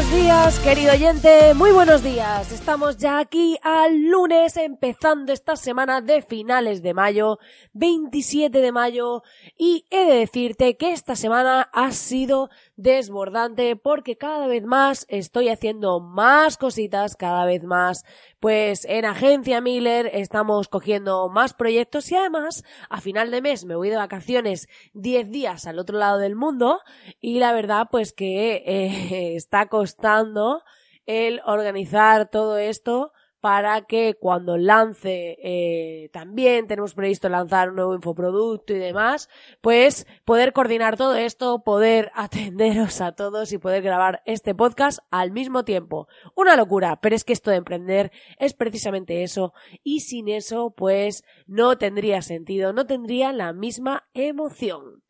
Buenos días, querido oyente, muy buenos días. Estamos ya aquí al lunes, empezando esta semana de finales de mayo, 27 de mayo, y he de decirte que esta semana ha sido desbordante porque cada vez más estoy haciendo más cositas, cada vez más, pues en Agencia Miller estamos cogiendo más proyectos y además a final de mes me voy de vacaciones 10 días al otro lado del mundo y la verdad pues que eh, está costando el organizar todo esto para que cuando lance eh, también tenemos previsto lanzar un nuevo infoproducto y demás, pues poder coordinar todo esto, poder atenderos a todos y poder grabar este podcast al mismo tiempo. Una locura, pero es que esto de emprender es precisamente eso y sin eso pues no tendría sentido, no tendría la misma emoción.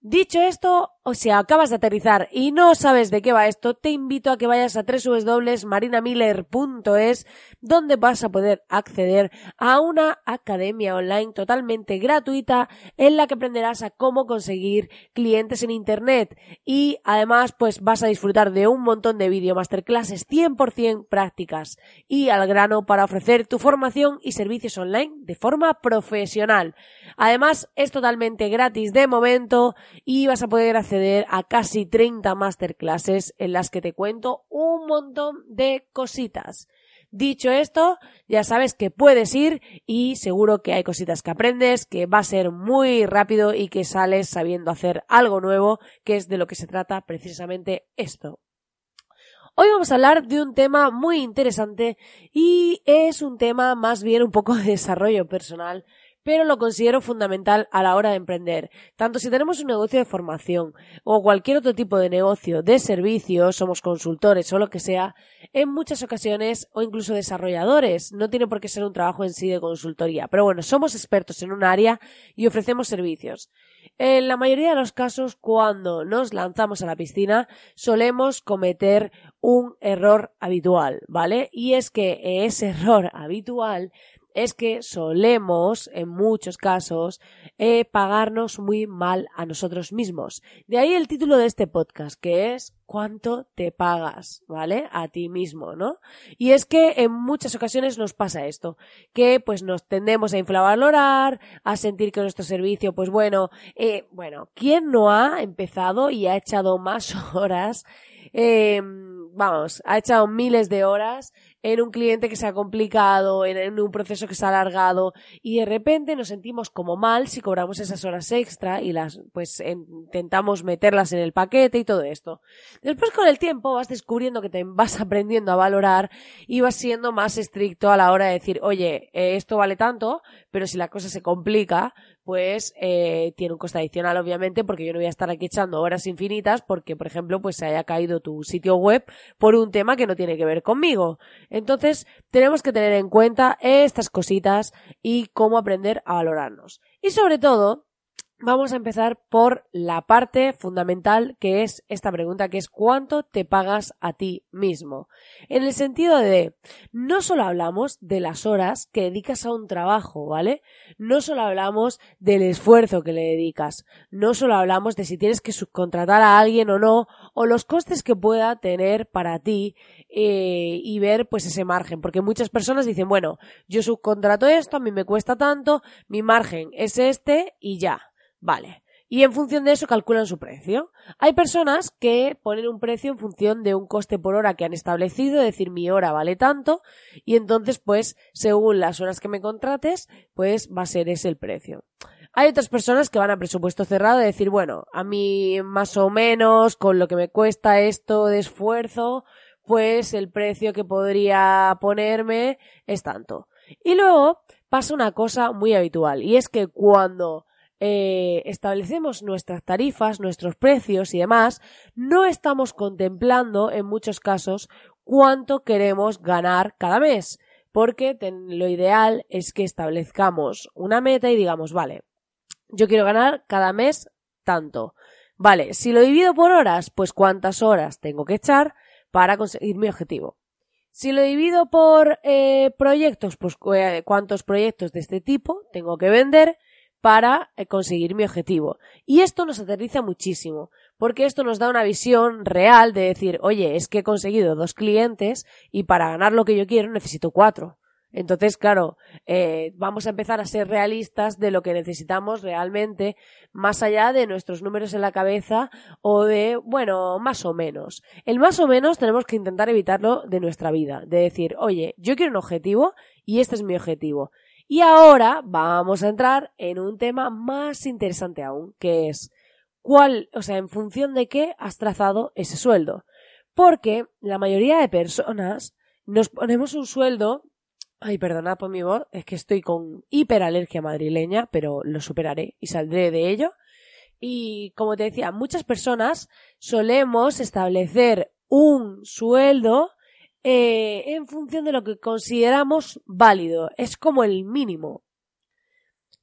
Dicho esto, o sea, acabas de aterrizar y no sabes de qué va esto, te invito a que vayas a www.marinamiller.es donde vas a poder acceder a una academia online totalmente gratuita en la que aprenderás a cómo conseguir clientes en internet y además pues vas a disfrutar de un montón de video masterclasses 100% prácticas y al grano para ofrecer tu formación y servicios online de forma profesional. Además es totalmente gratis de momento y vas a poder acceder a casi 30 masterclasses en las que te cuento un montón de cositas. Dicho esto, ya sabes que puedes ir y seguro que hay cositas que aprendes, que va a ser muy rápido y que sales sabiendo hacer algo nuevo, que es de lo que se trata precisamente esto. Hoy vamos a hablar de un tema muy interesante y es un tema más bien un poco de desarrollo personal pero lo considero fundamental a la hora de emprender. Tanto si tenemos un negocio de formación o cualquier otro tipo de negocio de servicios, somos consultores o lo que sea, en muchas ocasiones o incluso desarrolladores, no tiene por qué ser un trabajo en sí de consultoría, pero bueno, somos expertos en un área y ofrecemos servicios. En la mayoría de los casos, cuando nos lanzamos a la piscina, solemos cometer un error habitual, ¿vale? Y es que ese error habitual es que solemos, en muchos casos, eh, pagarnos muy mal a nosotros mismos. De ahí el título de este podcast, que es cuánto te pagas, ¿vale? A ti mismo, ¿no? Y es que en muchas ocasiones nos pasa esto, que pues nos tendemos a infravalorar, a sentir que nuestro servicio, pues bueno, eh, bueno, ¿quién no ha empezado y ha echado más horas? Eh, vamos, ha echado miles de horas en un cliente que se ha complicado, en, un proceso que se ha alargado y de repente nos sentimos como mal si cobramos esas horas extra y las pues intentamos meterlas en el paquete y todo esto. Después con el tiempo vas descubriendo que te vas aprendiendo a valorar y vas siendo más estricto a la hora de decir, oye, eh, esto vale tanto, pero si la cosa se complica, pues eh, tiene un coste adicional, obviamente, porque yo no voy a estar aquí echando horas infinitas porque, por ejemplo, pues se haya caído tu sitio web por un tema que no tiene que ver conmigo. Entonces, tenemos que tener en cuenta estas cositas y cómo aprender a valorarnos. Y sobre todo, Vamos a empezar por la parte fundamental que es esta pregunta, que es ¿cuánto te pagas a ti mismo? En el sentido de, no solo hablamos de las horas que dedicas a un trabajo, ¿vale? No solo hablamos del esfuerzo que le dedicas, no solo hablamos de si tienes que subcontratar a alguien o no, o los costes que pueda tener para ti eh, y ver pues ese margen, porque muchas personas dicen, bueno, yo subcontrato esto, a mí me cuesta tanto, mi margen es este y ya. Vale. Y en función de eso calculan su precio. Hay personas que ponen un precio en función de un coste por hora que han establecido, es decir, mi hora vale tanto, y entonces, pues, según las horas que me contrates, pues va a ser ese el precio. Hay otras personas que van a presupuesto cerrado de decir, bueno, a mí más o menos, con lo que me cuesta esto de esfuerzo, pues el precio que podría ponerme es tanto. Y luego pasa una cosa muy habitual, y es que cuando eh, establecemos nuestras tarifas, nuestros precios y demás, no estamos contemplando en muchos casos cuánto queremos ganar cada mes. porque lo ideal es que establezcamos una meta y digamos, vale, yo quiero ganar cada mes tanto. Vale, si lo divido por horas, pues cuántas horas tengo que echar para conseguir mi objetivo. Si lo divido por eh, proyectos, pues eh, cuántos proyectos de este tipo tengo que vender para eh, conseguir mi objetivo. Y esto nos aterriza muchísimo, porque esto nos da una visión real de decir, oye, es que he conseguido dos clientes y para ganar lo que yo quiero necesito cuatro. Entonces, claro, eh, vamos a empezar a ser realistas de lo que necesitamos realmente, más allá de nuestros números en la cabeza o de, bueno, más o menos. El más o menos tenemos que intentar evitarlo de nuestra vida, de decir, oye, yo quiero un objetivo y este es mi objetivo. Y ahora vamos a entrar en un tema más interesante aún, que es cuál, o sea, en función de qué has trazado ese sueldo. Porque la mayoría de personas nos ponemos un sueldo Ay, perdonad por mi voz, es que estoy con hiperalergia madrileña, pero lo superaré y saldré de ello. Y como te decía, muchas personas solemos establecer un sueldo eh, en función de lo que consideramos válido. Es como el mínimo.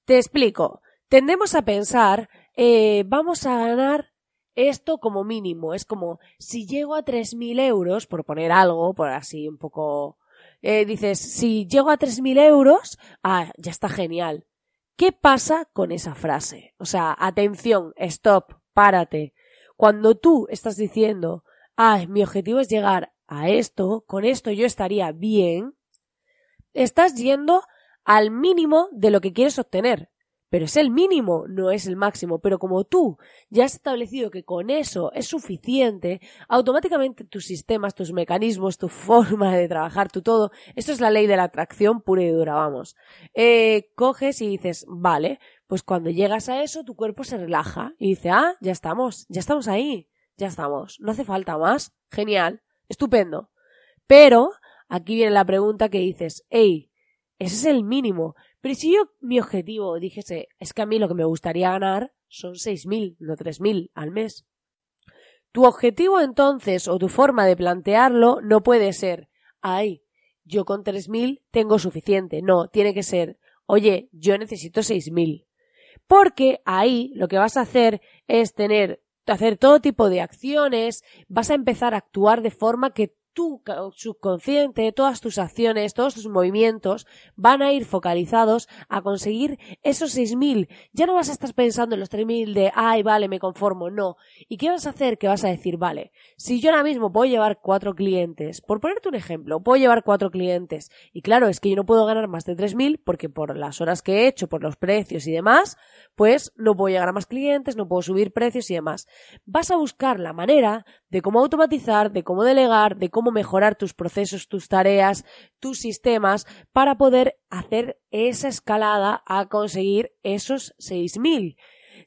Te explico. Tendemos a pensar, eh, vamos a ganar esto como mínimo. Es como, si llego a 3.000 euros, por poner algo, por así un poco eh, dices, si llego a 3.000 euros, ah, ya está genial. ¿Qué pasa con esa frase? O sea, atención, stop, párate. Cuando tú estás diciendo, ah, mi objetivo es llegar a esto, con esto yo estaría bien, estás yendo al mínimo de lo que quieres obtener pero es el mínimo, no es el máximo. Pero como tú ya has establecido que con eso es suficiente, automáticamente tus sistemas, tus mecanismos, tu forma de trabajar, tu todo, esto es la ley de la atracción pura y dura, vamos. Eh, coges y dices, vale, pues cuando llegas a eso, tu cuerpo se relaja y dice, ah, ya estamos, ya estamos ahí, ya estamos, no hace falta más, genial, estupendo. Pero, aquí viene la pregunta que dices, hey, ese es el mínimo. Pero si yo mi objetivo dijese, es que a mí lo que me gustaría ganar son 6.000, no 3.000 al mes. Tu objetivo entonces o tu forma de plantearlo no puede ser, ay, yo con 3.000 tengo suficiente. No, tiene que ser, oye, yo necesito 6.000. Porque ahí lo que vas a hacer es tener, hacer todo tipo de acciones, vas a empezar a actuar de forma que tu subconsciente, todas tus acciones, todos tus movimientos van a ir focalizados a conseguir esos 6.000. Ya no vas a estar pensando en los 3.000 de, ay, vale, me conformo. No. ¿Y qué vas a hacer? Que vas a decir, vale, si yo ahora mismo puedo llevar cuatro clientes, por ponerte un ejemplo, puedo llevar cuatro clientes, y claro, es que yo no puedo ganar más de 3.000 porque por las horas que he hecho, por los precios y demás, pues no puedo llegar a más clientes, no puedo subir precios y demás. Vas a buscar la manera de cómo automatizar, de cómo delegar, de cómo mejorar tus procesos, tus tareas, tus sistemas para poder hacer esa escalada a conseguir esos 6.000.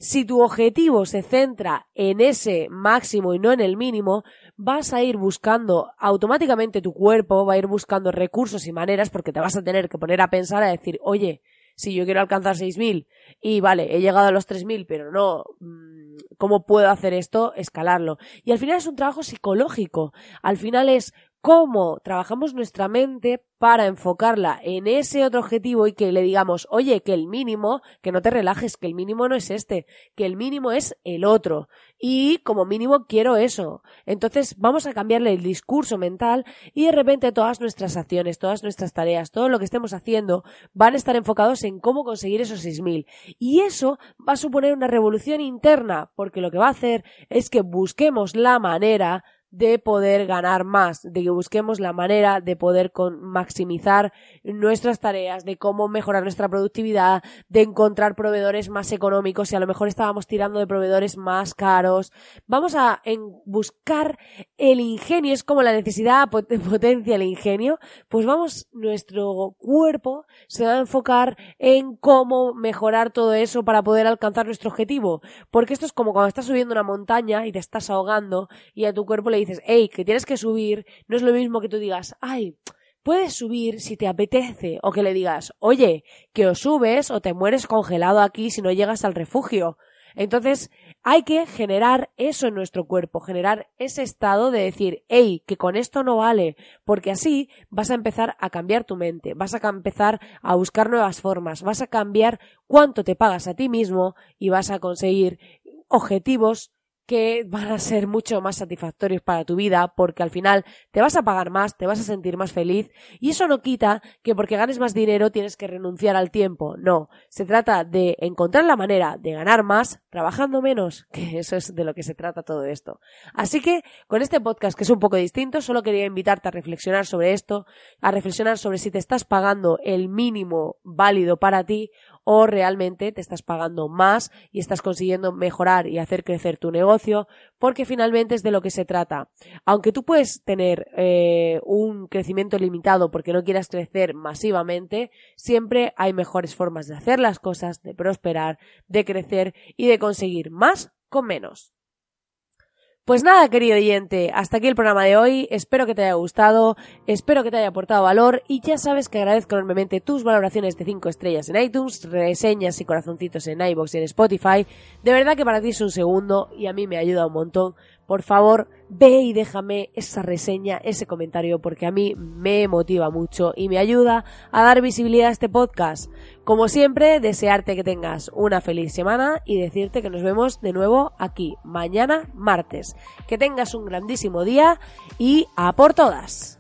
Si tu objetivo se centra en ese máximo y no en el mínimo, vas a ir buscando automáticamente tu cuerpo, va a ir buscando recursos y maneras porque te vas a tener que poner a pensar a decir, oye, si yo quiero alcanzar 6.000 y vale, he llegado a los 3.000, pero no, mm, ¿cómo puedo hacer esto? Escalarlo. Y al final es un trabajo psicológico. Al final es cómo trabajamos nuestra mente para enfocarla en ese otro objetivo y que le digamos, oye, que el mínimo, que no te relajes, que el mínimo no es este, que el mínimo es el otro. Y como mínimo quiero eso. Entonces vamos a cambiarle el discurso mental y de repente todas nuestras acciones, todas nuestras tareas, todo lo que estemos haciendo van a estar enfocados en cómo conseguir esos 6.000. Y eso va a suponer una revolución interna, porque lo que va a hacer es que busquemos la manera de poder ganar más, de que busquemos la manera de poder maximizar nuestras tareas, de cómo mejorar nuestra productividad, de encontrar proveedores más económicos, si a lo mejor estábamos tirando de proveedores más caros. Vamos a buscar el ingenio, es como la necesidad potencia el ingenio, pues vamos, nuestro cuerpo se va a enfocar en cómo mejorar todo eso para poder alcanzar nuestro objetivo, porque esto es como cuando estás subiendo una montaña y te estás ahogando y a tu cuerpo le dices, hey, que tienes que subir, no es lo mismo que tú digas, ay, puedes subir si te apetece, o que le digas, oye, que o subes o te mueres congelado aquí si no llegas al refugio. Entonces, hay que generar eso en nuestro cuerpo, generar ese estado de decir, hey, que con esto no vale, porque así vas a empezar a cambiar tu mente, vas a empezar a buscar nuevas formas, vas a cambiar cuánto te pagas a ti mismo y vas a conseguir objetivos que van a ser mucho más satisfactorios para tu vida porque al final te vas a pagar más, te vas a sentir más feliz y eso no quita que porque ganes más dinero tienes que renunciar al tiempo. No, se trata de encontrar la manera de ganar más trabajando menos, que eso es de lo que se trata todo esto. Así que con este podcast que es un poco distinto, solo quería invitarte a reflexionar sobre esto, a reflexionar sobre si te estás pagando el mínimo válido para ti o realmente te estás pagando más y estás consiguiendo mejorar y hacer crecer tu porque finalmente es de lo que se trata. Aunque tú puedes tener eh, un crecimiento limitado porque no quieras crecer masivamente, siempre hay mejores formas de hacer las cosas, de prosperar, de crecer y de conseguir más con menos. Pues nada, querido oyente, hasta aquí el programa de hoy. Espero que te haya gustado, espero que te haya aportado valor y ya sabes que agradezco enormemente tus valoraciones de 5 estrellas en iTunes, reseñas y corazoncitos en iBox y en Spotify. De verdad que para ti es un segundo y a mí me ayuda un montón por favor, ve y déjame esa reseña, ese comentario, porque a mí me motiva mucho y me ayuda a dar visibilidad a este podcast. Como siempre, desearte que tengas una feliz semana y decirte que nos vemos de nuevo aquí, mañana martes. Que tengas un grandísimo día y a por todas.